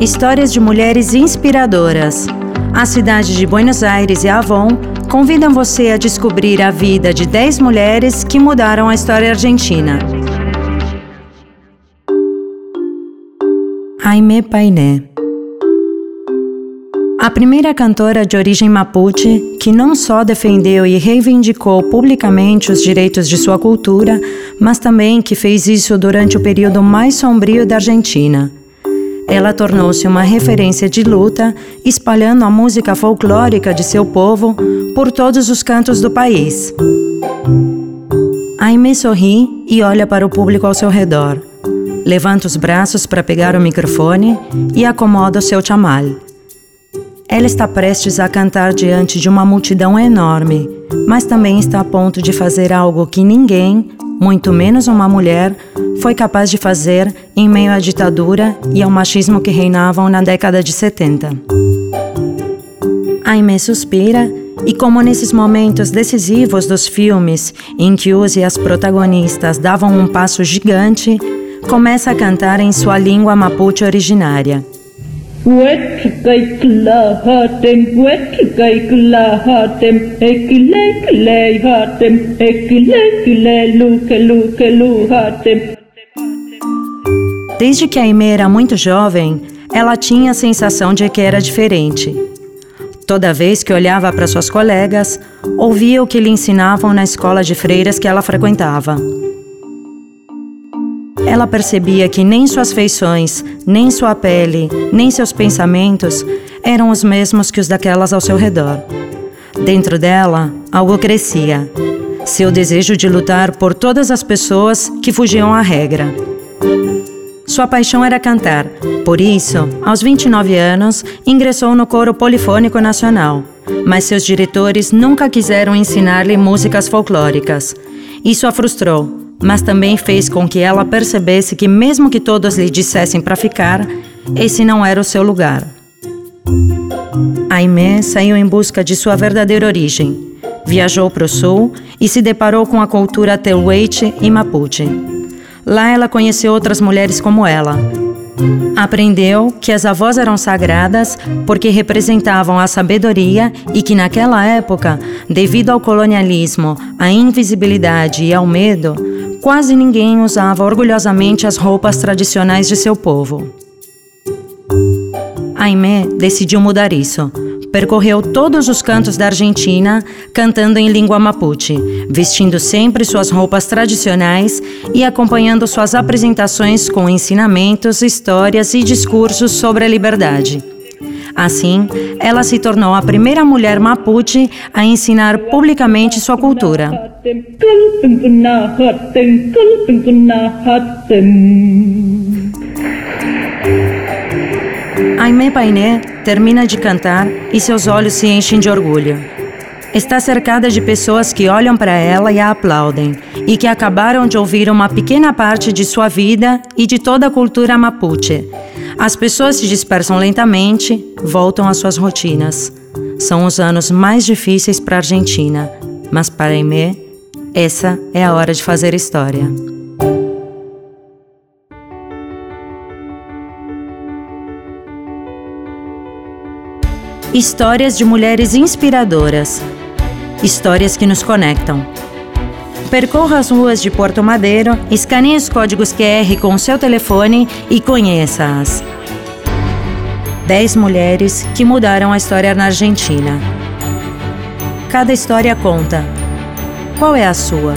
Histórias de mulheres inspiradoras. A cidade de Buenos Aires e Avon convidam você a descobrir a vida de 10 mulheres que mudaram a história argentina. Jaime Painé a primeira cantora de origem mapuche, que não só defendeu e reivindicou publicamente os direitos de sua cultura, mas também que fez isso durante o período mais sombrio da Argentina. Ela tornou-se uma referência de luta, espalhando a música folclórica de seu povo por todos os cantos do país. Aimee sorri e olha para o público ao seu redor. Levanta os braços para pegar o microfone e acomoda seu chamal. Ela está prestes a cantar diante de uma multidão enorme, mas também está a ponto de fazer algo que ninguém, muito menos uma mulher, foi capaz de fazer em meio à ditadura e ao machismo que reinavam na década de 70. Aimee suspira e, como nesses momentos decisivos dos filmes em que os e as protagonistas davam um passo gigante, começa a cantar em sua língua mapuche originária. Desde que a Aimee era muito jovem, ela tinha a sensação de que era diferente. Toda vez que olhava para suas colegas, ouvia o que lhe ensinavam na escola de freiras que ela frequentava. Ela percebia que nem suas feições, nem sua pele, nem seus pensamentos eram os mesmos que os daquelas ao seu redor. Dentro dela, algo crescia. Seu desejo de lutar por todas as pessoas que fugiam à regra. Sua paixão era cantar, por isso, aos 29 anos, ingressou no Coro Polifônico Nacional. Mas seus diretores nunca quiseram ensinar-lhe músicas folclóricas. Isso a frustrou mas também fez com que ela percebesse que, mesmo que todos lhe dissessem para ficar, esse não era o seu lugar. Aimee saiu em busca de sua verdadeira origem. Viajou para o sul e se deparou com a cultura Tehuelche e Mapuche. Lá ela conheceu outras mulheres como ela, Aprendeu que as avós eram sagradas porque representavam a sabedoria e que naquela época, devido ao colonialismo, à invisibilidade e ao medo, quase ninguém usava orgulhosamente as roupas tradicionais de seu povo. Aimee decidiu mudar isso percorreu todos os cantos da Argentina cantando em língua mapuche, vestindo sempre suas roupas tradicionais e acompanhando suas apresentações com ensinamentos, histórias e discursos sobre a liberdade. Assim, ela se tornou a primeira mulher mapuche a ensinar publicamente sua cultura. Aimee Painé termina de cantar e seus olhos se enchem de orgulho. Está cercada de pessoas que olham para ela e a aplaudem, e que acabaram de ouvir uma pequena parte de sua vida e de toda a cultura mapuche. As pessoas se dispersam lentamente, voltam às suas rotinas. São os anos mais difíceis para a Argentina, mas para Aimee, essa é a hora de fazer história. Histórias de mulheres inspiradoras. Histórias que nos conectam. Percorra as ruas de Porto Madeiro, escaneie os códigos QR com o seu telefone e conheça-as. 10 mulheres que mudaram a história na Argentina. Cada história conta. Qual é a sua?